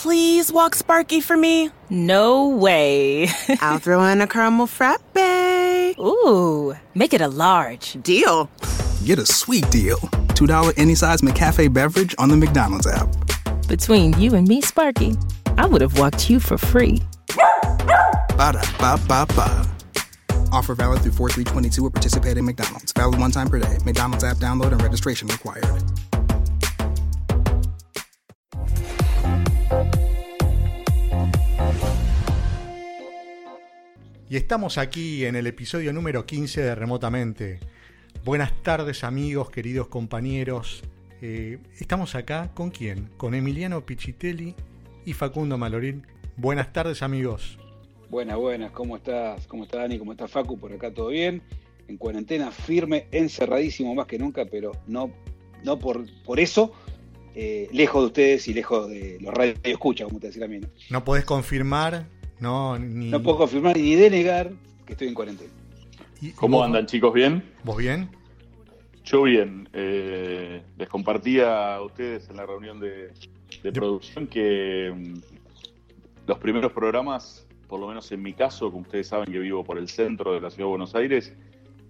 please walk Sparky for me? No way. I'll throw in a caramel frappe. Ooh, make it a large. Deal. Get a sweet deal. $2 any size McCafe beverage on the McDonald's app. Between you and me, Sparky, I would have walked you for free. Ba da ba ba ba. Offer valid through 4322 at participating McDonald's. Valid one time per day. McDonald's app download and registration required. Y estamos aquí en el episodio número 15 de Remotamente. Buenas tardes amigos, queridos compañeros. Eh, estamos acá con quién? Con Emiliano Pichitelli y Facundo Malorín. Buenas tardes amigos. Buenas, buenas, ¿cómo estás? ¿Cómo está Dani? ¿Cómo está Facu? Por acá todo bien. En cuarentena firme, encerradísimo más que nunca, pero no, no por, por eso, eh, lejos de ustedes y lejos de los radios escucha, como te decía. ¿no? No podés confirmar, no, ni... No puedo confirmar ni denegar que estoy en cuarentena. y- ¿Cómo vos- andan chicos? ¿Bien? ¿Vos bien? Yo bien. Eh, les compartía a ustedes en la reunión de, de producción que mm, los primeros programas, por lo menos en mi caso, como ustedes saben que vivo por el centro de la ciudad de Buenos Aires,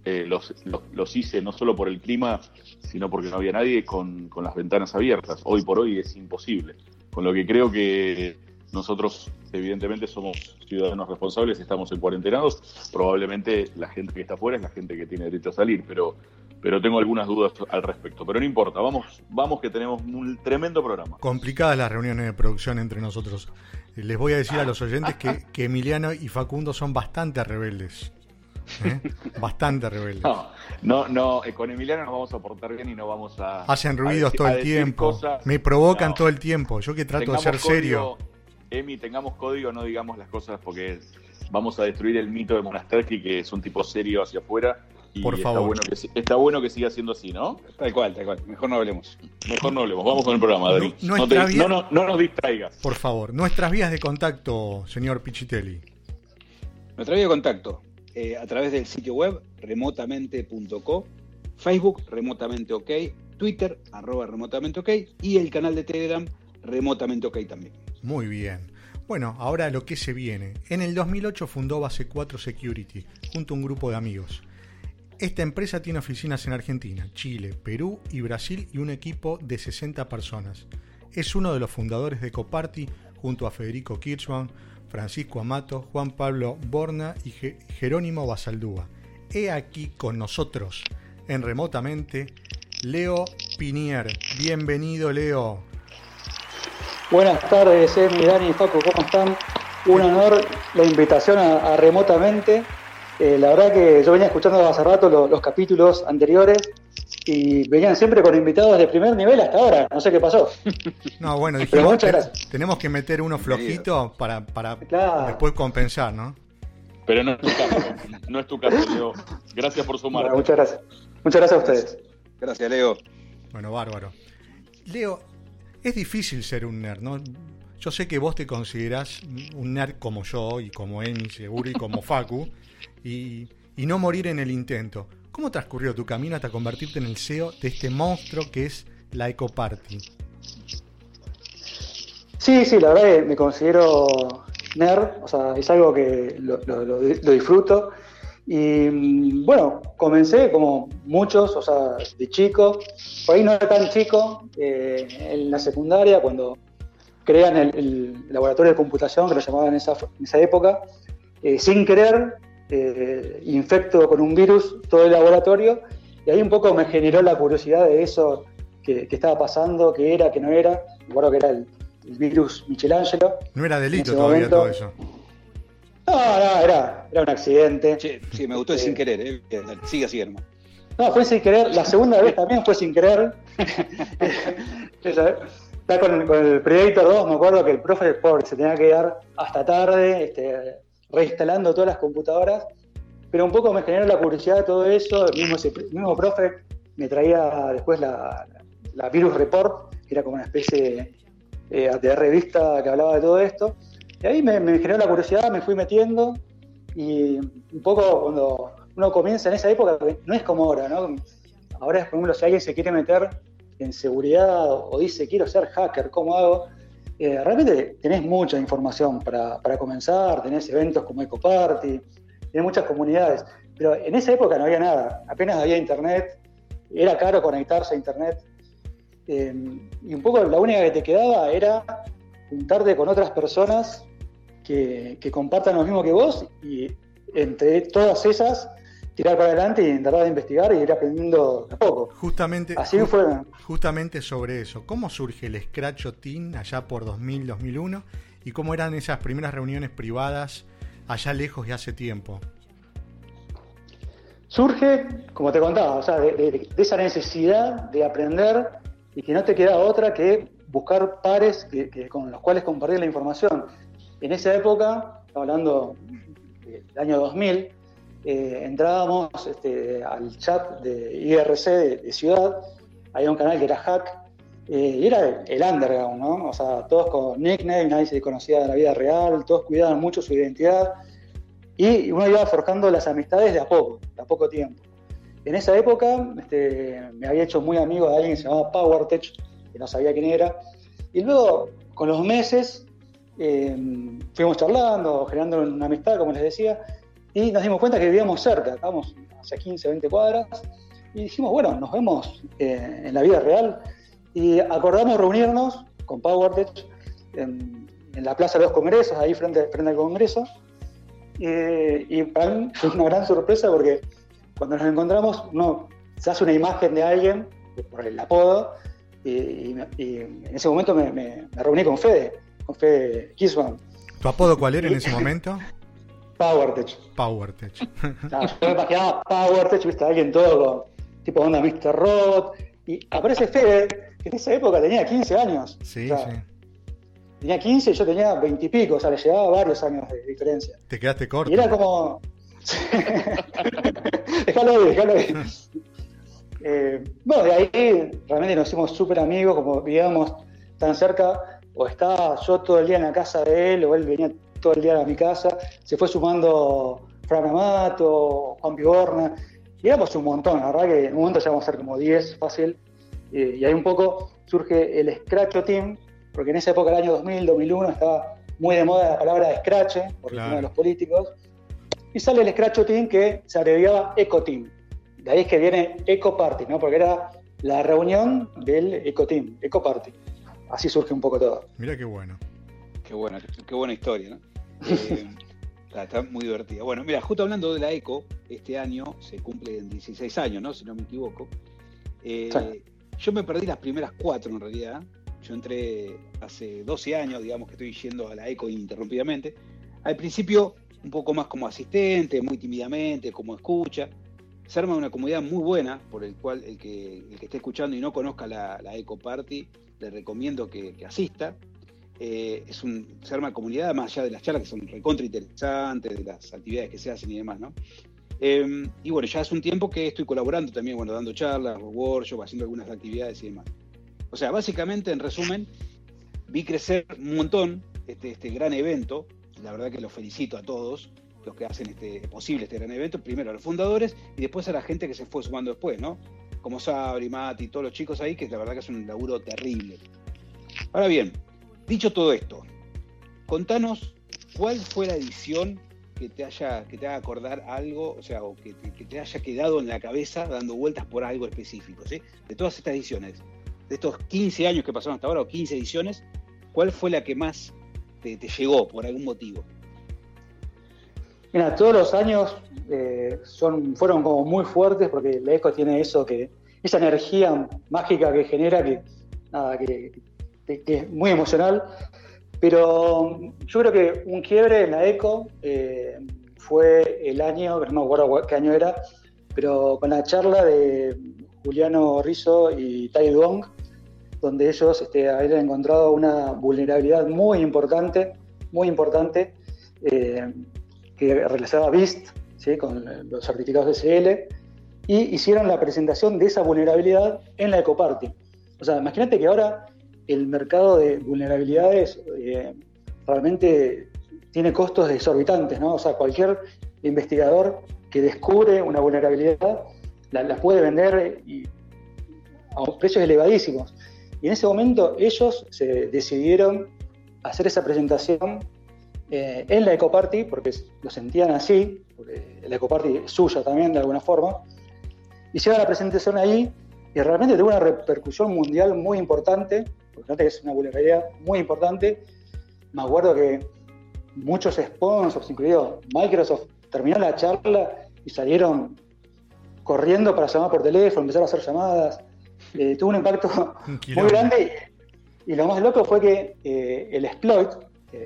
eh, los, los- los hice no solo por el clima, sino porque no había nadie con, con las ventanas abiertas. Hoy por hoy es imposible. Con lo que creo que nosotros, evidentemente, somos ciudadanos responsables, estamos en cuarentenados. Probablemente la gente que está afuera es la gente que tiene derecho a salir, pero, pero tengo algunas dudas al respecto. Pero no importa, vamos, vamos que tenemos un tremendo programa. Complicadas las reuniones de producción entre nosotros. Les voy a decir a los oyentes que, que Emiliano y Facundo son bastante rebeldes. ¿eh? Bastante rebeldes. No, no, no, eh, con Emiliano nos vamos a portar bien y no vamos a. Hacen a ruidos decir- todo el tiempo. cosas. Me provocan No. todo el tiempo. Yo que trato de ser serio. Emi, tengamos código, no digamos las cosas porque vamos a destruir el mito de Monasterki, que es un tipo serio hacia afuera. Y Por está favor. Bueno que, si- está bueno que siga siendo así, ¿no? Tal cual, tal cual. Mejor no hablemos. Mejor no hablemos. Vamos con el programa. No- No, te- no, no, no nos distraigas. Por favor, nuestras vías de contacto, señor Pichitelli. Nuestra vía de contacto eh, a través del sitio web remotamente.co, Facebook remotamente ok, Twitter arroba remotamente ok y el canal de Telegram remotamente ok también. Muy bien. Bueno, ahora lo que se viene. En el 2008 fundó Base 4 Security junto a un grupo de amigos. Esta empresa tiene oficinas en Argentina, Chile, Perú y Brasil y un equipo de 60 personas. Es uno de los fundadores de Coparty junto a Federico Kirchmann, Francisco Amato, Juan Pablo Borna y Je- Jerónimo Basaldúa. He aquí con nosotros, en remotamente, Leo Pinier. Bienvenido, Leo. Buenas tardes, Emi, Dani y Facu, ¿cómo están? Un honor la invitación a, a remotamente. Eh, la verdad que yo venía escuchando hace rato lo- los capítulos anteriores y venían siempre con invitados de primer nivel hasta ahora. No sé qué pasó. No, bueno, Pero dijimos, tenemos que meter uno flojito para, para Claro. después compensar, ¿no? Pero no es tu caso. No es tu caso, Leo. Gracias por. Bueno, muchas gracias. Muchas gracias a ustedes. Gracias, Leo. Bueno, bárbaro. Leo, es difícil ser un nerd, ¿no? Yo sé que vos te considerás un nerd como yo y como Emi seguro y como Facu y, y no morir en el intento. ¿Cómo transcurrió tu camino hasta convertirte en el CEO de este monstruo que es la Eco Party? Sí, sí, la verdad que me considero nerd, o sea, es algo que lo, lo- lo- lo disfruto. Y bueno, comencé como muchos, o sea, de chico, por ahí no era tan chico, eh, en la secundaria, cuando crean el, el laboratorio de computación, que lo llamaban en esa, en esa época, eh, sin querer, eh, infecto con un virus todo el laboratorio, y ahí un poco me generó la curiosidad de eso que, que estaba pasando, qué era, qué no era. Me acuerdo que era el, el virus Michelangelo. No era delito todavía momento- todo eso. No, no, era, era un accidente. Che, sí, me gustó de Sí. sin querer, ¿eh? Sigue así, hermano. No, fue sin querer. La segunda vez también fue sin querer. Está con, con el Predator 2, me acuerdo que el profe pobre se tenía que quedar hasta tarde, este, reinstalando todas las computadoras. Pero un poco me generó la curiosidad de todo eso. El mismo, ese- el mismo profe me traía después la, la Virus Report, que era como una especie eh, de revista que hablaba de todo esto. Y ahí me, generó la curiosidad, me fui metiendo. Y un poco cuando uno comienza en esa época, no es como ahora, ¿no? Ahora, por ejemplo, si alguien se quiere meter en seguridad o dice quiero ser hacker, ¿cómo hago? eh, realmente tenés mucha información para, para, comenzar, tenés eventos como Eco Party, tenés muchas comunidades, pero en esa época no había nada, apenas había internet, era caro conectarse a internet, eh, y un poco la única que te quedaba era juntarte con otras personas que, que compartan lo mismo que vos y entre todas esas tirar para adelante y tratar de investigar y ir aprendiendo a poco. Justamente, Así fue. justamente sobre eso, ¿cómo surge el Scratch Team allá por 2000, 2001? ¿Y cómo eran esas primeras reuniones privadas allá lejos y hace tiempo? Surge, como te contaba, o sea, de, de, de esa necesidad de aprender y que no te queda otra que buscar pares que, que con los cuales compartir la información. En esa época, hablando del año 2000, eh, entrábamos este, al chat de IRC de, Ciudad, había un canal que era Hack, eh, y era el underground, ¿no? O sea, todos con nickname, nadie se conocía de la vida real, todos cuidaban mucho su identidad, y uno iba forjando las amistades de a poco, de a poco tiempo. En esa época este, me había hecho muy amigo de alguien que se llamaba PowerTech, que no sabía quién era, y luego, con los meses, eh, fuimos charlando, generando una amistad, como les decía, y nos dimos cuenta que vivíamos cerca, estábamos hacia 15, 20 cuadras, y dijimos, bueno, nos vemos eh, en la vida real, y acordamos reunirnos con PowerTech en, la Plaza de los Congresos, ahí frente, al Congreso, eh, y para mí fue una gran sorpresa porque cuando nos encontramos, uno se hace una imagen de alguien por el apodo, y, en ese momento me, me, me, reuní con Fede, con Fede Kisman. ¿Tu apodo cuál era en ese momento? PowerTech. PowerTech. No, yo me imaginaba PowerTech, viste, alguien todo con tipo onda Mr. Robot. Y aparece Fede, que en esa época tenía 15 años. Sí, o sea, sí. Tenía 15 y yo tenía 20 y pico, o sea, le llevaba varios años de diferencia. Te quedaste corto. Y era como. déjalo ahí, déjalo ahí. Eh, bueno, de ahí realmente nos hicimos súper amigos, como vivíamos tan cerca, o estaba yo todo el día en la casa de él, o él venía todo el día a mi casa, se fue sumando Fran Amato, Juan Piborna, y éramos un montón, la verdad que en un momento llegamos a ser como 10 fácil, eh, y ahí un poco surge el Scratch Team, porque en esa época, el año 2000, 2001, estaba muy de moda la palabra Scratch, por claro. tema de los políticos, y sale el Scratch Team que se abreviaba Eco Team. De ahí es que viene Eco Party, ¿no? Porque era la reunión del Eco Team, Eco Party. Así surge un poco todo. Mira qué bueno. Qué buena, qué buena historia, ¿no? Eh, está, está, muy divertida. Bueno, mira, justo hablando de la Eco, este año se cumplen 16 años, ¿no? Si no me equivoco. Eh, sí. Yo me perdí las primeras cuatro en realidad. Yo entré hace 12 años, digamos que estoy yendo a la Eco ininterrumpidamente. Al principio, un poco más como asistente, muy tímidamente, como escucha se arma una comunidad muy buena, por el cual el que, el que esté escuchando y no conozca la, la Eco Party, le recomiendo que, asista. Eh, es un, se arma comunidad más allá de las charlas que son recontra interesantes, de las actividades que se hacen y demás, ¿no? Eh, y bueno, ya hace un tiempo que estoy colaborando también, bueno, dando charlas, workshops, haciendo algunas actividades y demás. O sea, básicamente, en resumen, vi crecer un montón este, este gran evento, la verdad que los felicito a todos, los que hacen este, posible este gran evento, primero a los fundadores y después a la gente que se fue sumando después, ¿no? Como Sabri, Mati, todos los chicos ahí, que la verdad que es un laburo terrible. Ahora bien, dicho todo esto, contanos cuál fue la edición que te haya, que te haga acordar algo, o sea, o que, te haya quedado en la cabeza dando vueltas por algo específico, ¿sí? De todas estas ediciones, de estos 15 años que pasaron hasta ahora, o 15 ediciones, ¿cuál fue la que más te llegó por algún motivo? Mira, todos los años eh, son, fueron como muy fuertes porque la ECO tiene eso que, esa energía mágica que genera que, nada, que, que, es muy emocional. Pero yo creo que un quiebre en la ECO eh, fue el año, no me acuerdo qué año era, pero con la charla de Juliano Rizzo y Tai Duong, donde ellos este, habían encontrado una vulnerabilidad muy importante, muy importante, eh, que realizaba BIST, ¿sí? con los certificados de SL, y hicieron la presentación de esa vulnerabilidad en la Ecoparty. O sea, imagínate que ahora el mercado de vulnerabilidades eh, realmente tiene costos exorbitantes, ¿no? O sea, cualquier investigador que descubre una vulnerabilidad la, la puede vender y, a precios elevadísimos. Y en ese momento ellos se decidieron hacer esa presentación eh, en la Ecoparty, porque lo sentían así, porque la Ecoparty es suya también de alguna forma. Hicieron la presentación ahí y realmente tuvo una repercusión mundial muy importante, porque es una vulnerabilidad muy importante. Me acuerdo que muchos sponsors, incluido Microsoft, terminó la charla y salieron corriendo para llamar por teléfono, empezaron a hacer llamadas. Eh, tuvo un impacto muy grande y, lo más loco fue que eh, el exploit,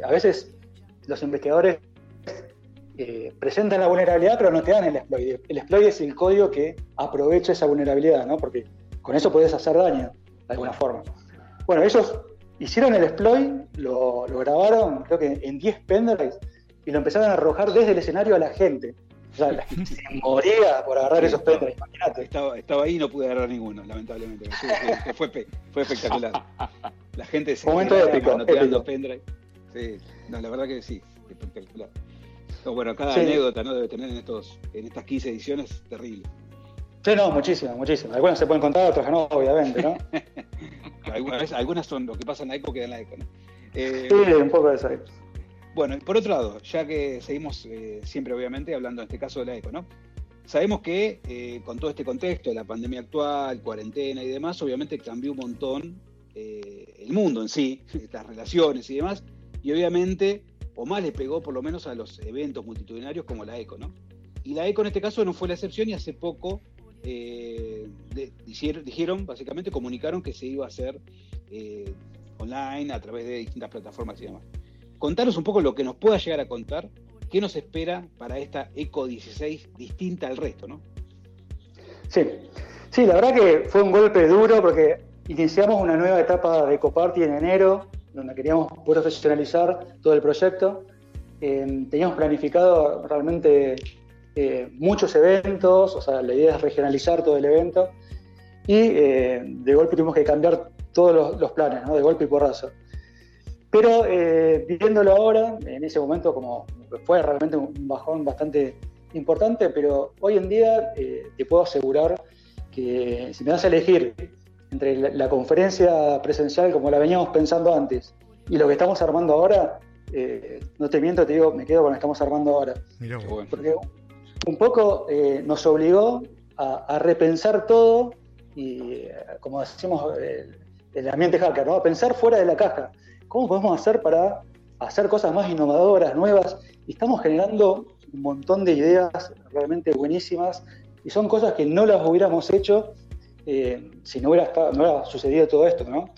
a veces los investigadores eh, presentan la vulnerabilidad pero no te dan el exploit. El exploit es el código que aprovecha esa vulnerabilidad, ¿no? porque con eso puedes hacer daño de alguna forma. Bueno, ellos hicieron el exploit, lo, grabaron creo que en 10 pendrives y lo empezaron a arrojar desde el escenario a la gente. O sea, se moría por agarrar esos pendrives, imagínate. Estaba, estaba, ahí y no pude agarrar ninguno, lamentablemente. Fue, fue, espectacular. La gente se Momento épico, pendrive. Sí, no, la verdad que sí, espectacular. bueno, cada anécdota ¿no? debe tener en, estos, en estas 15 ediciones terrible. Sí, no, muchísimas, muchísimas. Algunas se pueden contar, otras no, obviamente, ¿no? algunas, algunas son lo que pasa en la ECO queda en la ECO, ¿no? Eh, sí, un poco de eso. Bueno, por otro lado, ya que seguimos eh, siempre, obviamente, hablando en este caso de la ECO, ¿no? Sabemos que eh, con todo este contexto de la pandemia actual, cuarentena y demás, obviamente cambió un montón el mundo en sí, las relaciones y demás, y obviamente, o más le pegó por lo menos a los eventos multitudinarios como la ECO, ¿no? Y la ECO en este caso no fue la excepción y hace poco eh, dijeron, básicamente, comunicaron que se iba a hacer eh, online a través de distintas plataformas y demás. Contaros un poco lo que nos pueda llegar a contar, qué nos espera para esta ECO 16 distinta al resto, ¿no? Sí, sí, la verdad que fue un golpe duro porque iniciamos una nueva etapa de EcoParty en enero, donde queríamos profesionalizar todo el proyecto. Eh, teníamos planificado realmente eh, muchos eventos, o sea, la idea es regionalizar todo el evento, y eh, de golpe tuvimos que cambiar todos los, planes, de golpe y porrazo. Pero viéndolo ahora, en ese momento como fue realmente un bajón bastante importante, pero hoy en día te puedo asegurar que si me das a elegir entre la, conferencia presencial como la veníamos pensando antes y lo que estamos armando ahora, eh, no te miento, te digo, me quedo con lo que estamos armando ahora. Porque un poco eh, nos obligó a, repensar todo y, eh, como decimos, el, ambiente hacker, ¿no? a pensar fuera de la caja. ¿Cómo podemos hacer para hacer cosas más innovadoras, nuevas? Y estamos generando un montón de ideas realmente buenísimas y son cosas que no las hubiéramos hecho eh, si no hubiera, no sucedido todo esto, ¿no?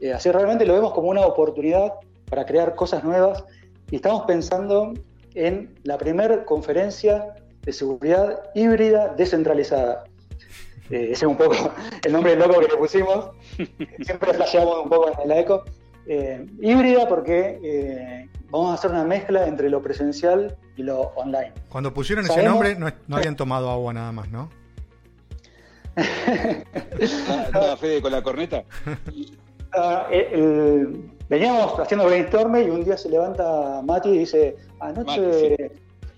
Eh, así realmente lo vemos como una oportunidad para crear cosas nuevas y estamos pensando en la primera conferencia de seguridad híbrida descentralizada. Eh, ese es un poco el nombre loco que le pusimos. Siempre flasheamos un poco en la eco. híbrida porque vamos a hacer una mezcla entre lo presencial y lo online. Cuando pusieron ese nombre no, no habían tomado agua nada más, ¿no? ¿Estaba Fede con la corneta? Ah, eh, veníamos haciendo brainstorming y un día se levanta Mati y dice, anoche,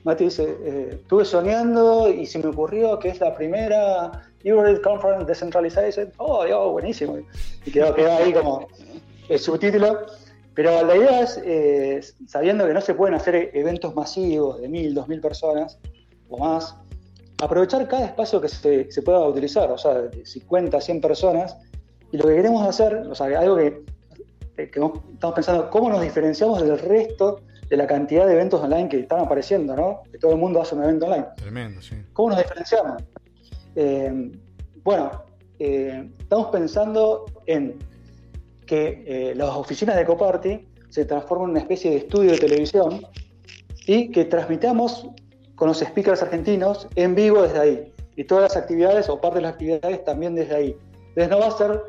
Mati, dice, eh, estuve soñando y se me ocurrió que es la primera Europe Conference Decentralization. Oh, Dios, buenísimo. Y quedó, quedó ahí como el subtítulo. Pero la idea es, eh, sabiendo que no se pueden hacer eventos masivos de mil, dos mil personas o más, aprovechar cada espacio que se, pueda utilizar, o sea, de 50, 100 personas, y lo que queremos hacer, o sea, algo que, estamos pensando, ¿cómo nos diferenciamos del resto de la cantidad de eventos online que están apareciendo, ¿no? Que todo el mundo hace un evento online. Tremendo, sí. ¿Cómo nos diferenciamos? Eh, bueno, eh, estamos pensando en que eh, las oficinas de Coparty se transformen en una especie de estudio de televisión y que transmitamos con los speakers argentinos en vivo desde ahí. Y todas las actividades o parte de las actividades también desde ahí. Entonces no va a ser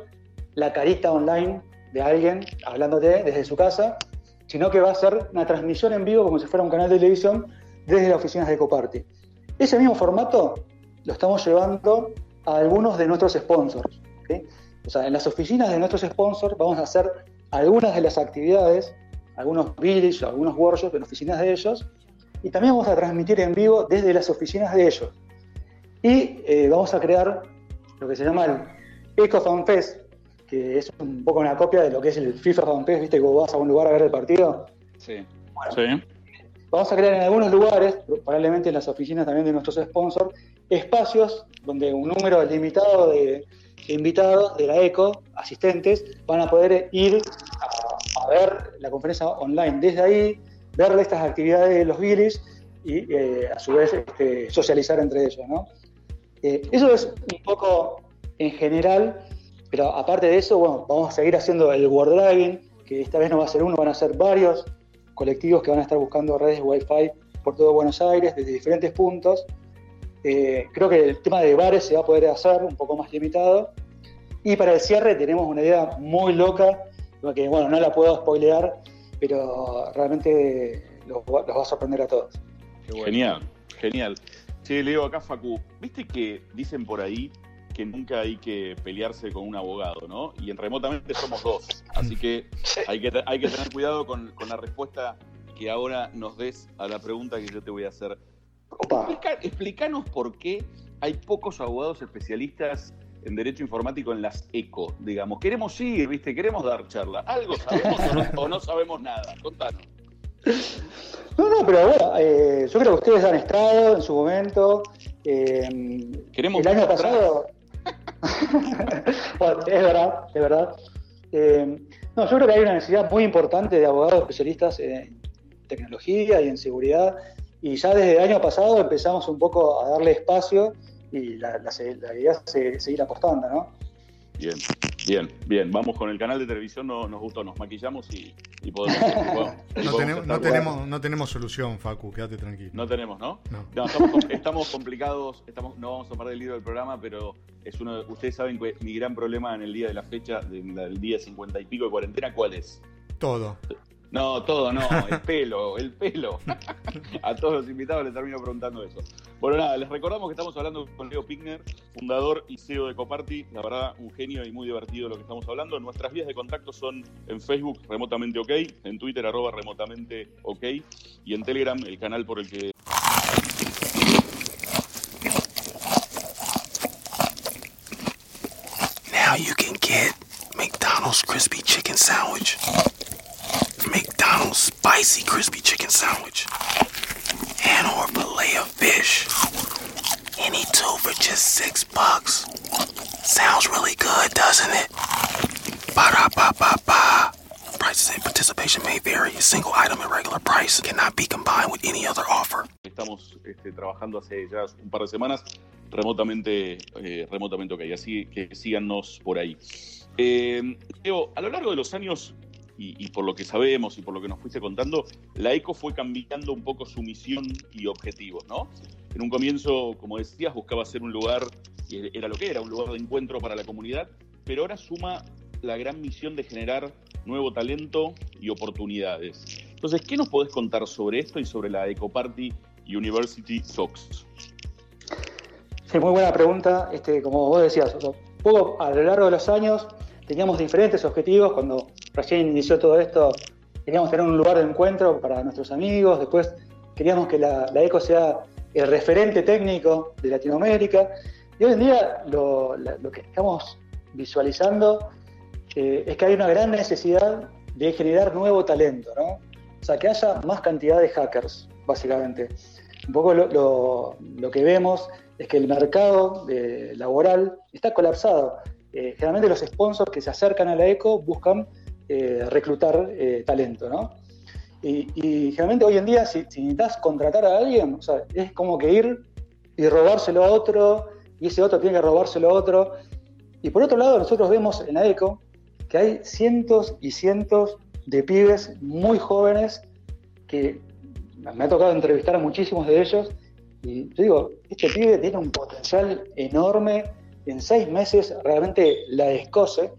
la carita online de alguien hablándote desde su casa, sino que va a ser una transmisión en vivo como si fuera un canal de televisión desde las oficinas de Coparty. Ese mismo formato lo estamos llevando a algunos de nuestros sponsors. O sea, en las oficinas de nuestros sponsors vamos a hacer algunas de las actividades, algunos village, algunos workshops en oficinas de ellos, y también vamos a transmitir en vivo desde las oficinas de ellos. Y eh, vamos a crear lo que se llama el EcoFan Fest, que es un poco una copia de lo que es el FIFA Rampés, viste que vos vas a un lugar a ver el partido. Sí. Sí. Vamos a crear en algunos lugares, probablemente en las oficinas también de nuestros sponsors, espacios donde un número limitado de, de invitados de la ECO, asistentes, van a poder ir a, a ver la conferencia online desde ahí, ver estas actividades de los Billies y eh, a su vez este, socializar entre ellos. ¿no? Eh, eso es un poco en general, pero aparte de eso, bueno, vamos a seguir haciendo el Word Dragging, que esta vez no va a ser uno, van a ser varios colectivos que van a estar buscando redes Wi-Fi por todo Buenos Aires, desde diferentes puntos. Eh, creo que el tema de bares se va a poder hacer un poco más limitado. Y para el cierre tenemos una idea muy loca, que bueno, no la puedo spoilear, pero realmente los, los va a sorprender a todos. Genial, genial. Sí, le digo acá, Facu, viste que dicen por ahí que nunca hay que pelearse con un abogado, ¿no? Y en remotamente somos dos. Así que hay que, hay que tener cuidado con, con la respuesta que ahora nos des a la pregunta que yo te voy a hacer. Opa. Explica- explícanos por qué hay pocos abogados especialistas en derecho informático en las ECO, digamos. Queremos ir, ¿viste? Queremos dar charla. ¿Algo sabemos o no, o no sabemos nada? Contanos. No, no, pero bueno, eh, yo creo que ustedes han estado en su momento. eh, Queremos el año pasado. bueno, es verdad, es verdad. Eh, no, yo creo que hay una necesidad muy importante de abogados especialistas en tecnología y en seguridad. Y ya desde el año pasado empezamos un poco a darle espacio y la, la, la idea es se- seguir apostando, ¿no? Bien, bien, bien. Vamos con el canal de televisión, no, nos gustó, nos maquillamos y, y podemos. y podemos- y No tenemos, estar no, jugando. tenemos, no tenemos solución, Facu, quédate tranquilo. No tenemos, ¿no? No. No, estamos, com- estamos complicados, estamos, no vamos a parar el libro del programa, pero es uno de- ustedes saben que mi gran problema en el día de la fecha, del, del día 50 y pico de cuarentena, ¿cuál es? Todo. No, todo no, el pelo, el pelo. A todos los invitados les termino preguntando eso. Bueno, nada, les recordamos que estamos hablando con Leo Pigner, fundador y CEO de Coparty. La verdad, un genio y muy divertido lo que estamos hablando. Nuestras vías de contacto son en Facebook, remotamente ok, en Twitter, arroba remotamente ok, y en Telegram, el canal por el que Now you can get McDonald's crispy chicken sandwich, McDonald's spicy crispy chicken sandwich, and or fillet of fish. Any two for just six bucks. Sounds really good, doesn't it? Ba da ba ba ba. Prices and participation may vary. A single item at regular price cannot be combined with any other offer. estamos este, trabajando hace ya un par de semanas remotamente, eh, remotamente ok. Así que síganos por ahí. Eh, Leo, a lo largo de los años, y, por lo que sabemos y por lo que nos fuiste contando, la ECO fue cambiando un poco su misión y objetivos, ¿no? En un comienzo, como decías, buscaba ser un lugar, y era lo que era, un lugar de encuentro para la comunidad, pero ahora suma la gran misión de generar nuevo talento y oportunidades. Entonces, ¿qué nos podés contar sobre esto y sobre la Eco Party University Sox? Sí, muy buena pregunta. Este, como vos decías, poco a lo largo de los años teníamos diferentes objetivos. Cuando recién inició todo esto, queríamos tener un lugar de encuentro para nuestros amigos. Después queríamos que la, ECO sea el referente técnico de Latinoamérica. Y hoy en día lo, que estamos visualizando eh, es que hay una gran necesidad de generar nuevo talento, ¿no? O sea, que haya más cantidad de hackers, básicamente. Un poco lo, que vemos es que el mercado de- laboral está colapsado. Eh, generalmente los sponsors que se acercan a la ECO buscan eh, reclutar eh, talento, ¿no? Y, generalmente hoy en día, si, si necesitas contratar a alguien, o sea, es como que ir y robárselo a otro, y ese otro tiene que robárselo a otro. Y por otro lado, nosotros vemos en la ECO que hay cientos y cientos de pibes muy jóvenes que me ha tocado entrevistar a muchísimos de ellos y yo digo, este pibe tiene un potencial enorme, en seis meses realmente la descose,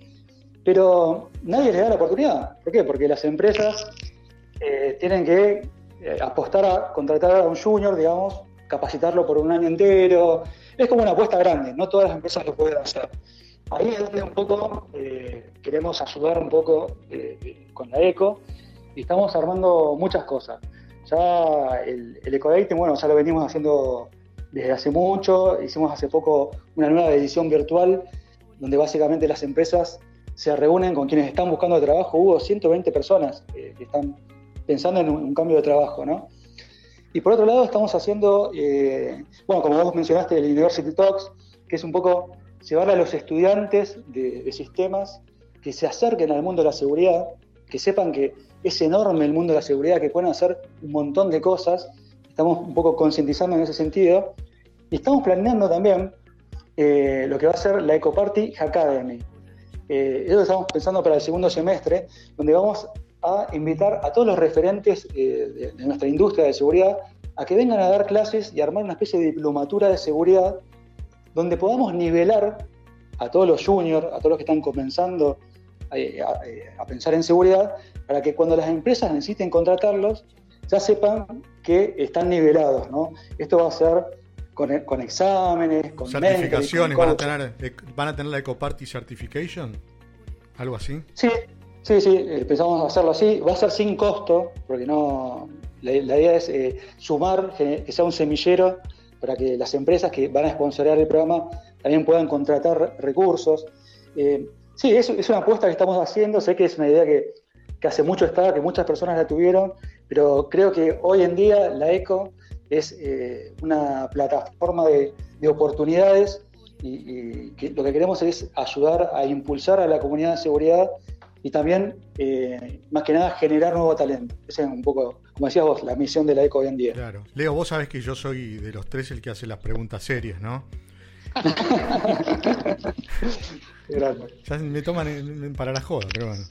pero nadie le da la oportunidad. ¿Por qué? Porque las empresas eh, tienen que eh, apostar a contratar a un junior, digamos, capacitarlo por un año entero. Es como una apuesta grande, no todas las empresas lo pueden hacer. Ahí es donde un poco eh, queremos ayudar un poco con la ECO y estamos armando muchas cosas. Ya el, el ecodating, bueno, ya lo venimos haciendo desde hace mucho. Hicimos hace poco una nueva edición virtual donde básicamente las empresas se reúnen con quienes están buscando trabajo. Hubo 120 personas eh, que están pensando en un, un, cambio de trabajo, ¿no? Y por otro lado estamos haciendo, eh, bueno, como vos mencionaste, el University Talks, que es un poco llevar a los estudiantes de, de sistemas que se acerquen al mundo de la seguridad, que sepan que es enorme el mundo de la seguridad, que pueden hacer un montón de cosas. Estamos un poco concientizando en ese sentido. Y estamos planeando también eh, lo que va a ser la EcoParty Academy. Eh, eso estamos pensando para el segundo semestre, donde vamos a invitar a todos los referentes eh, de, nuestra industria de seguridad a que vengan a dar clases y armar una especie de diplomatura de seguridad, donde podamos nivelar a todos los juniors, a todos los que están comenzando a, a, a pensar en seguridad, para que cuando las empresas necesiten contratarlos, ya sepan que están nivelados. ¿no? Esto va a ser con, con exámenes, con certificaciones, con van, a tener, eh, van a tener la EcoParty Certification, algo así. Sí, sí, sí, empezamos a hacerlo así. Va a ser sin costo, porque no. La, la idea es eh, sumar, que sea un semillero para que las empresas que van a sponsorear el programa también puedan contratar recursos. Eh, sí, es, es, una apuesta que estamos haciendo. Sé que es una idea que, que hace mucho estaba, que muchas personas la tuvieron, pero creo que hoy en día la ECO es eh, una plataforma de, de oportunidades y, y que lo que queremos es ayudar a impulsar a la comunidad de seguridad y también, eh, más que nada, generar nuevo talento. Esa es un poco, como decías vos, la misión de la ECO hoy en día. Claro. Leo, vos sabés que yo soy de los tres el que hace las preguntas serias, ¿no? ya me toman para la joda, pero bueno.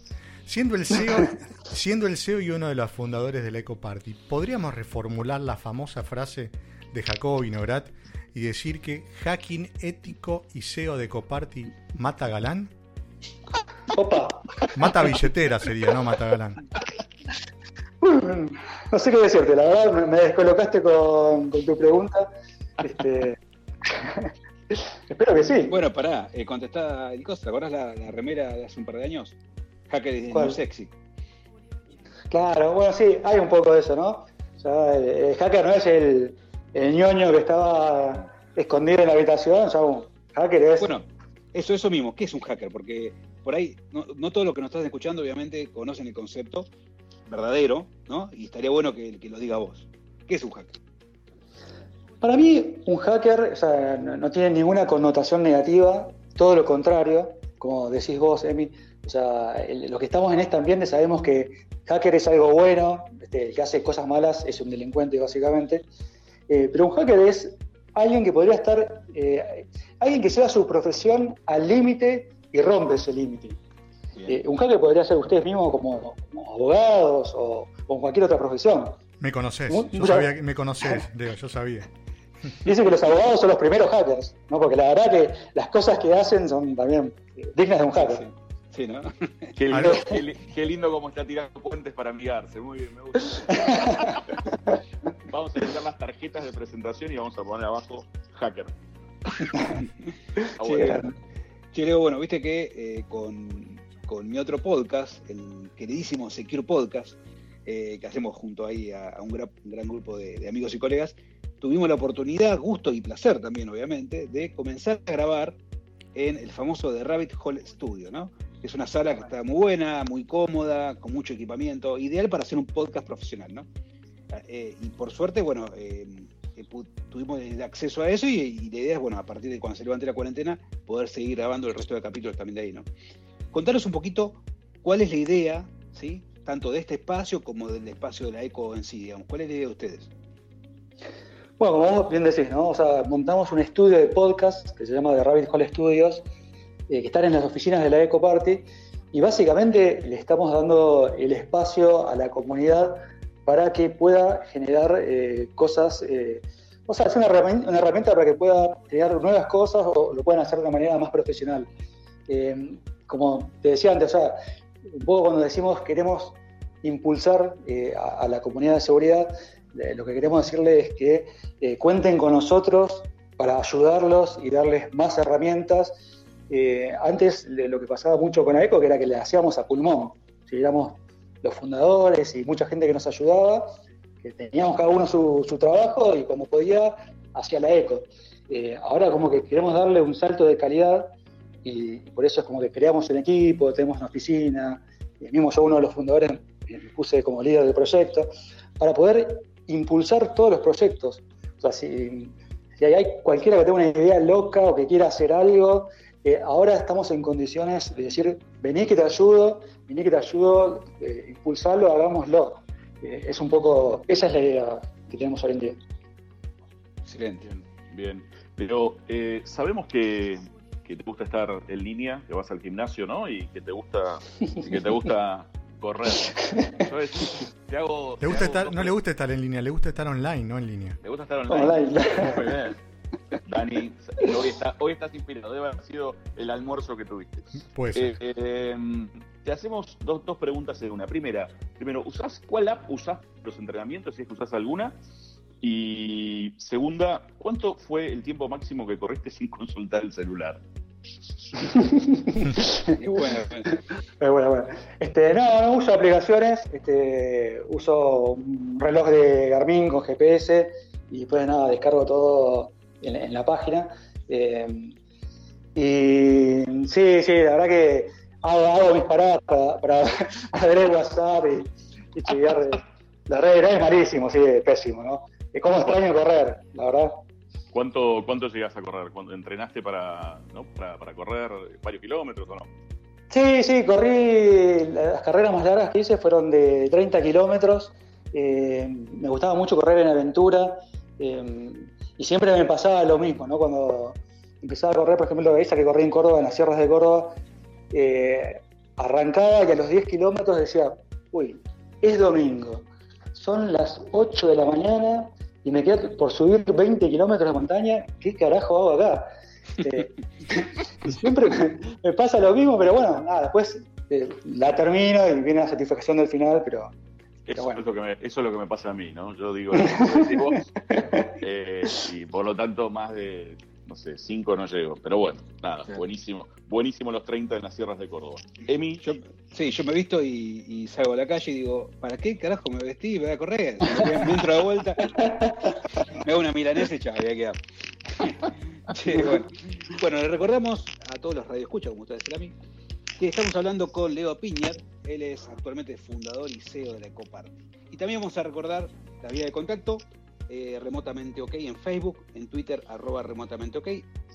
Siendo el, CEO, siendo el CEO y uno de los fundadores de la Eco Party, ¿podríamos reformular la famosa frase de Jacobo Vinograt y decir que hacking ético y CEO de Eco Party mata galán? Opa. Mata billetera sería, no mata galán. No sé qué decirte, la verdad me, descolocaste con, con, tu pregunta. Este... Espero que sí. Bueno, pará, eh, contestá el cosa, ¿te acordás la, la remera de hace un par de años? Hacker is muy sexy. Claro, bueno, sí, hay un poco de eso, ¿no? O sea, el, el hacker no es el, el, ñoño que estaba escondido en la habitación, o sea, un hacker es... Bueno, eso, eso mismo, ¿qué es un hacker? Porque por ahí, no, no todos los que nos están escuchando obviamente conocen el concepto verdadero, ¿no? Y estaría bueno que, que lo diga vos. ¿Qué es un hacker? Para mí, un hacker o sea, no, no, tiene ninguna connotación negativa, todo lo contrario, como decís vos, Emi, o sea, el, los que estamos en este ambiente sabemos que hacker es algo bueno, este, el que hace cosas malas es un delincuente básicamente, eh, pero un hacker es alguien que podría estar, eh, alguien que sea su profesión al límite y rompe ese límite. Eh, un hacker podría ser ustedes mismos como, como abogados o, o, cualquier otra profesión. Me conoces, yo sabía que me conoces, yo sabía. Dice que los abogados son los primeros hackers, ¿no? porque la verdad que las cosas que hacen son también dignas de un hacker. Sí. Sí, ¿no? Qué lindo, qué, qué lindo como está tirando puentes para amigarse. Muy bien, me gusta. vamos a quitar las tarjetas de presentación y vamos a poner abajo hacker. ah, bueno. Sí, Leo, bueno, viste que eh, con, con, mi otro podcast, el queridísimo Secure Podcast, eh, que hacemos junto ahí a, a un, gran, grupo de, de amigos y colegas, tuvimos la oportunidad, gusto y placer también, obviamente, de comenzar a grabar en el famoso The Rabbit Hole Studio, ¿no? Es una sala que está muy buena, muy cómoda, con mucho equipamiento, ideal para hacer un podcast profesional, ¿no? Eh, y por suerte, bueno, eh, eh tuvimos acceso a eso y, y, la idea es, bueno, a partir de cuando se levante la cuarentena, poder seguir grabando el resto de capítulos también de ahí, ¿no? Contanos un poquito cuál es la idea, ¿sí? Tanto de este espacio como del espacio de la ECO en sí, digamos. ¿Cuál es la idea de ustedes? Bueno, como bien decís, ¿no? Montamos un estudio de podcast que se llama The Rabbit Hole Studios, eh, que están en las oficinas de la Eco Party, y básicamente le estamos dando el espacio a la comunidad para que pueda generar eh, cosas, eh, o sea, es una herramienta, una herramienta, para que pueda crear nuevas cosas o lo puedan hacer de una manera más profesional. Eh, como te decía antes, o sea, un poco cuando decimos queremos impulsar a, a, la comunidad de seguridad, lo que queremos decirles es que cuenten con nosotros para ayudarlos y darles más herramientas eh, antes lo que pasaba mucho con AECO, que era que le hacíamos a pulmón. Si éramos los fundadores y mucha gente que nos ayudaba, que teníamos cada uno su, trabajo y como podía, hacía la ECO. Eh, ahora como que queremos darle un salto de calidad y por eso es como que creamos el equipo, tenemos una oficina, y mismo yo uno de los fundadores me puse como líder del proyecto, para poder impulsar todos los proyectos. O sea, si hay cualquiera que tenga una idea loca o que quiera hacer algo, eh, ahora estamos en condiciones de decir, vení que te ayudo, vení que te ayudo, eh, impulsarlo, hagámoslo. Eh, es un poco, esa es la idea que tenemos hoy en día. Excelente. Bien, Pero eh, sabemos que, que te gusta estar en línea, que vas al gimnasio, ¿no? Y que te gusta, y que te gusta correr. Entonces, te hago, Le te gusta hago estar, no le gusta estar en línea, le gusta estar online, no en línea. ¿Te gusta estar online? Online. Muy bien. Dani, hoy, está- hoy estás inspirado. Debe haber sido el almuerzo que tuviste. Eh, eh, te hacemos dos, dos preguntas en una. Primera, primero, ¿usás, ¿cuál app usás los entrenamientos, si es que usás alguna? Y segunda, ¿cuánto fue el tiempo máximo que corriste sin consultar el celular? Bueno, bueno. Bueno. Este, no, no uso aplicaciones, este, uso un reloj de Garmin con GPS y después nada, descargo todo en, en la página. Eh, y sí, sí, la verdad que hago, hago mis paradas para, para, para ver el WhatsApp y, y chequear la red, es malísimo, sí, pésimo, ¿no? Es como extraño correr, la verdad. ¿Cuánto, cuánto llegas a correr? ¿Cuánto entrenaste para, ¿no? para, para correr varios kilómetros o no? Sí, sí, corrí, las carreras más largas que hice fueron de 30 kilómetros. Eh, me gustaba mucho correr en aventura eh, y siempre me pasaba lo mismo, ¿no? Cuando empezaba a correr, por ejemplo, esa que corrí en Córdoba, en las sierras de Córdoba, eh, arrancaba y a los 10 kilómetros decía, uy, es domingo, son las 8 de la mañana y me queda por subir 20 kilómetros de montaña, ¿qué carajo hago acá? Eh, siempre me, me pasa lo mismo, pero bueno, nada, después eh, la termino y viene la satisfacción del final, pero Eso, bueno. es lo que me, eso es lo que me pasa a mí, ¿no? Yo digo lo eh, y por lo tanto más de, no sé, 5 no llego. Pero bueno, nada, buenísimo. Buenísimo los 30 en las sierras de Córdoba. Emi, Yo, sí, yo me visto y, y salgo a la calle y digo, ¿para qué carajo me vestí? Me voy a correr. Me entro de vuelta, me hago una milanesa y chao, voy a quedar. Sí, bueno. bueno, le recordamos a todos los radioescuchas, como ustedes decían a mí, que estamos hablando con Leo Piñar. Él es actualmente fundador y CEO de la Ecopart. Y también vamos a recordar la vía de contacto, eh, remotamente ok en Facebook, en Twitter, arroba remotamente ok,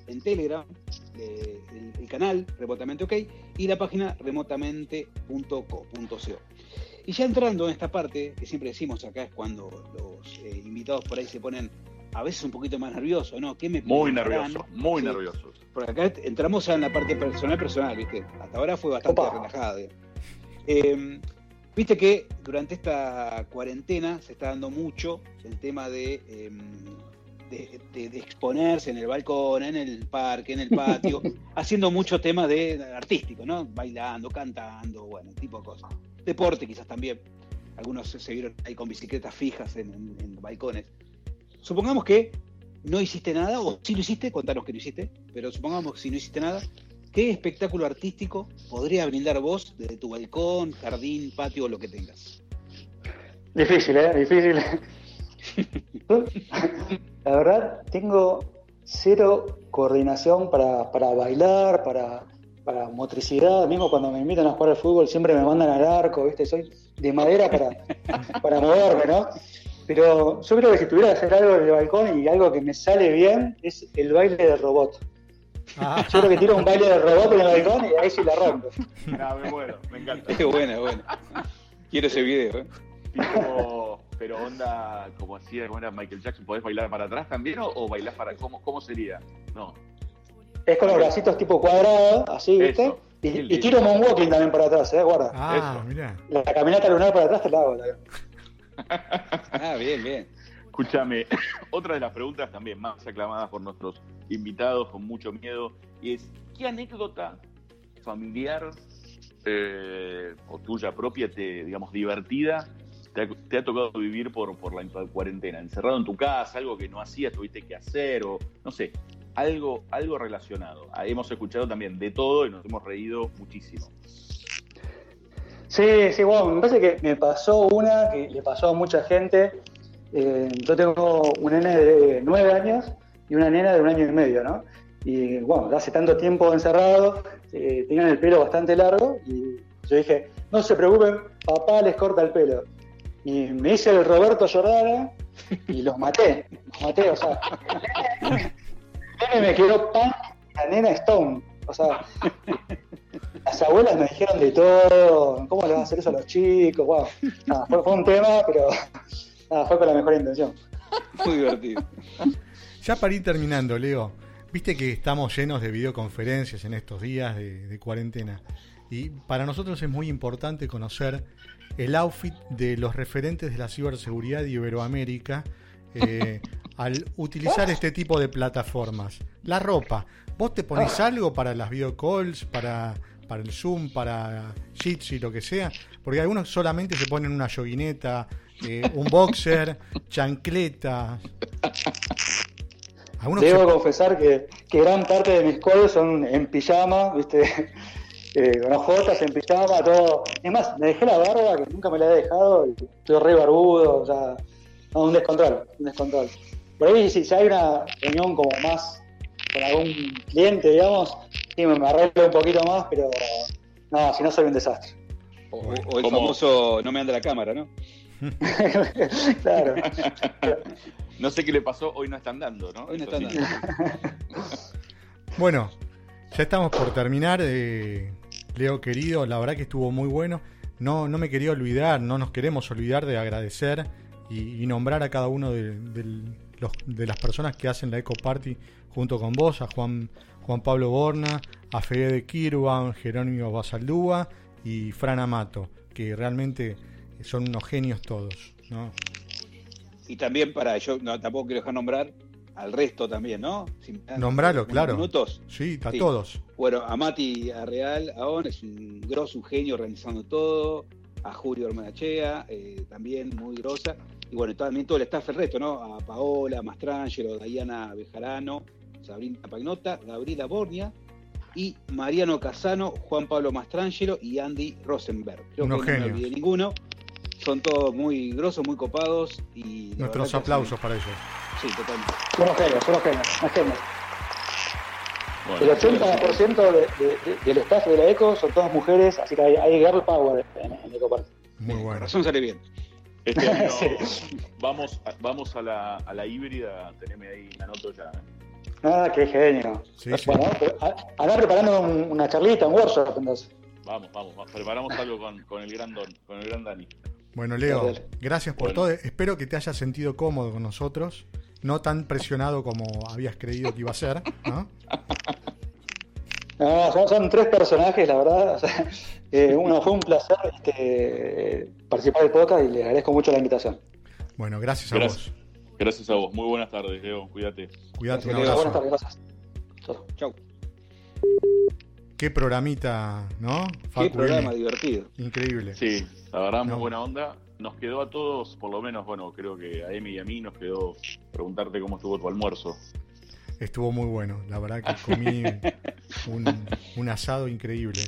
en Telegram, eh, el, el canal remotamente ok y la página remotamente.co.co. Y ya entrando en esta parte, que siempre decimos acá es cuando los eh, invitados por ahí se ponen a veces un poquito más nerviosos, ¿no? ¿Qué me muy nervioso, muy Sí, nervioso. Porque acá entramos ya en la parte personal, personal, ¿viste? Hasta ahora fue bastante Opa. relajada. Eh, Viste que durante esta cuarentena se está dando mucho el tema de, eh, de, de- de exponerse en el balcón, en el parque, en el patio, haciendo mucho tema de artístico, ¿no? Bailando, cantando, bueno, tipo de cosas. Deporte quizás también. Algunos se, se vieron ahí con bicicletas fijas en, en- en balcones. Supongamos que no hiciste nada, o si lo hiciste, contanos que lo hiciste, pero supongamos que si no hiciste nada, ¿qué espectáculo artístico podría brindar vos desde tu balcón, jardín, patio o lo que tengas? difícil, ¿eh? Difícil. La verdad, tengo cero coordinación para, para bailar, para, para motricidad. Mismo cuando me invitan a jugar al fútbol, siempre me mandan al arco, ¿viste? Soy de madera para, para moverme, ¿no? Pero yo creo que si tuviera que hacer algo en el balcón y algo que me sale bien, es el baile del robot. Ah, Yo creo que tiro un baile del robot en el balcón y ahí sí la rompo. Ah, me muero, me encanta. Qué buena, buena. Quiero ese video, ¿eh? Tipo, pero onda, como hacía, como era Michael Jackson, ¿podés bailar para atrás también o, o bailás para cómo, cómo sería? No. Es con los bracitos tipo cuadrados, así, ¿viste? Eso. Y, y tiro moonwalking también para atrás, ¿eh? Guarda. ah Eso. mirá. La caminata lunar para atrás te la hago. la- Ah, bien, bien. Escúchame, otra de las preguntas también más aclamadas por nuestros invitados con mucho miedo es, ¿qué anécdota familiar eh, o tuya propia, te, digamos, divertida, te ha, te ha tocado vivir por, por la cuarentena? Encerrado en tu casa, algo que no hacías, tuviste que hacer o no sé, algo, algo relacionado. Ah, Hemos escuchado también de todo y nos hemos reído muchísimo. Sí, sí, bueno, me parece que me pasó una que le pasó a mucha gente. Eh, yo tengo un nene de nueve años y una nena de un año y medio, ¿no? Y bueno, hace tanto tiempo encerrado, eh, tenían el pelo bastante largo y yo dije, no se preocupen, papá les corta el pelo. Y me hice el Roberto Jordana y los maté, los maté, o sea, el nene me quedó pan y la nena Stone. O sea, las abuelas me dijeron de todo, ¿cómo le van a hacer eso a los chicos? Wow. Fue un tema, pero nada, fue con la mejor intención. Muy divertido. Ya para ir terminando, Leo, viste que estamos llenos de videoconferencias en estos días de, de cuarentena. Y para nosotros es muy importante conocer el outfit de los referentes de la ciberseguridad de Iberoamérica eh, al utilizar este tipo de plataformas. La ropa. ¿Vos te pones algo para las videocalls, para, para el Zoom, para Jitsi, lo que sea? Porque algunos solamente se ponen una yoguineta, eh, un boxer, chancleta. Algunos Debo se- confesar que, que gran parte de mis calls son en pijama, ¿viste? Eh, con ojotas, en pijama, todo. Es más, me dejé la barba, que nunca me la he dejado, y estoy re barbudo, o sea, no, un descontrol, un descontrol. Por ahí, si, si hay una reunión como más con algún cliente, digamos, sí, me, me arreglo un poquito más, pero no, si no soy un desastre. O, o el ¿Cómo? famoso no me anda la cámara, ¿no? claro. No sé qué le pasó, hoy no están dando, ¿no? Hoy no están dando. Bueno, ya estamos por terminar. eh, Leo querido, la verdad que estuvo muy bueno. No, no me quería olvidar, no nos queremos olvidar de agradecer y, y nombrar a cada uno de, los- de las personas que hacen la Eco Party junto con vos, a Juan, Juan Pablo Borna, a Fede Kirwan, Jerónimo Basaldúa y Fran Amato, que realmente son unos genios todos. ¿no? Y también para, yo no, tampoco quiero dejar nombrar al resto también, ¿no? Si Nombralo, claro. Minutos. Sí, a Sí. todos. Bueno, a Mati Arreal, Aón, es un grosso, un genio organizando todo. A Julio Hermanachea, eh, también muy grosa. Y bueno, también todo el staff, el resto, ¿no? A Paola, Mastrangelo, Diana Bejarano, Sabrina Pagnota, Gabriela Bornia y Mariano Casano, Juan Pablo Mastrangelo y Andy Rosenberg. Creo que no me olvidé ninguno. Son todos muy grosos, muy copados. y la Nuestros aplausos para ellos. Sí, totalmente. Unos genios, unos genios, unos genios. Bueno, El 80% de, de- de- del staff de la ECO son todas mujeres, así que hay, hay girl power en, en Eco Party. Muy bueno. razón sale bien. Este año Sí. vamos, a, vamos a, la, a la híbrida, teneme ahí, la anoto ya. ¿eh? Ah, qué genio. Sí, sí. Bueno, pero, a- andá preparando un- una charlita, un workshop, entonces. Vamos, vamos, vamos. preparamos algo con, con el gran Don, con el gran Dani. Bueno, Leo, gracias por Bueno. todo. Espero que te hayas sentido cómodo con nosotros. No tan presionado como habías creído que iba a ser. ¿no? No, son, son tres personajes, la verdad. o sea, eh, uno fue un placer este, participar del podcast y le agradezco mucho la invitación. Bueno, gracias a Gracias. vos. Gracias a vos. Muy buenas tardes, Leo. Cuídate. Cuídate, un Gracias, Leo. Buenas abrazo. tardes, gracias. Chau. Qué programita, ¿no? Qué Facu, programa N. divertido. Increíble. Sí, la verdad, muy No. buena onda. Nos quedó a todos, por lo menos, bueno, creo que a Emi y a mí nos quedó preguntarte cómo estuvo tu almuerzo. Estuvo muy bueno. La verdad que comí un, un asado increíble.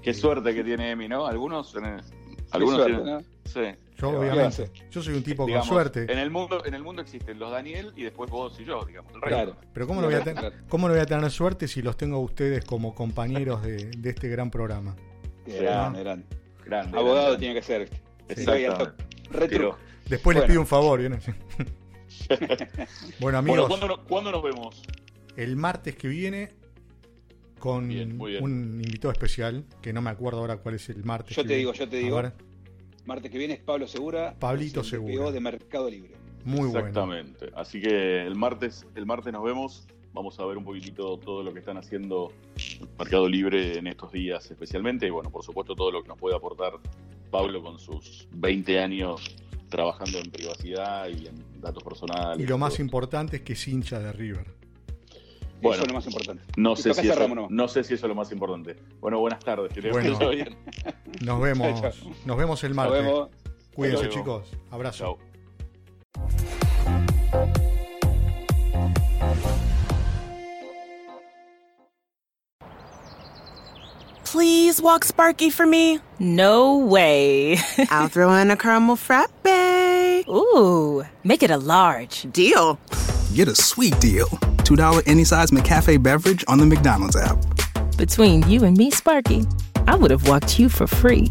Qué suerte que tiene Emi, ¿no? Algunos, en el- algunos suerte, tienen- ¿no? Sí. Yo, obviamente, yo soy un tipo Digamos, con suerte. En el mundo, en el mundo existen los Daniel y después vos y yo, digamos. el resto. Claro. Pero ¿cómo no, voy a ten- ¿cómo no voy a tener suerte si los tengo a ustedes como compañeros de, de este gran programa? Grande, grande. Grande. Abogado grande. tiene que ser. Retro. Pero- Después les Bueno. pido un favor. ¿vieron? bueno, Bueno, amigos, ¿cuándo, no- cuándo nos vemos? el martes que viene con Bien, muy bien. un invitado especial, que no me acuerdo ahora cuál es el martes. Yo que te viene. digo, yo te digo. Martes que viene es Pablo Segura. Pablito Segura. De Mercado Libre. muy bueno. Exactamente. Así que el martes, el martes nos vemos. Vamos a ver un poquitito todo lo que están haciendo Mercado Libre en estos días especialmente. Y bueno, por supuesto, todo lo que nos puede aportar Pablo con sus 20 años trabajando en privacidad y en datos personales. Y lo más importante es que es hincha de River. Bueno, Eso es lo más importante. No sé, si eso, no sé si eso es lo más importante. Bueno, buenas tardes. Que Bueno. bien. Nos vemos, Chao, chao. nos vemos el Nos martes. vemos. Cuídense, chicos. Abrazo. Chao. Please walk Sparky for me. No way. I'll throw in a caramel frappe. Ooh, make it a large. Deal. Get a sweet deal. $2 any size McCafe beverage on the McDonald's app. Between you and me, Sparky, I would have walked you for free.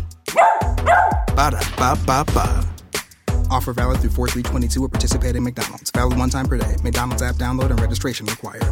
Ba da ba ba ba. Offer valid through 4 3 22 at participating McDonald's. Valid one time per day. McDonald's app download and registration required.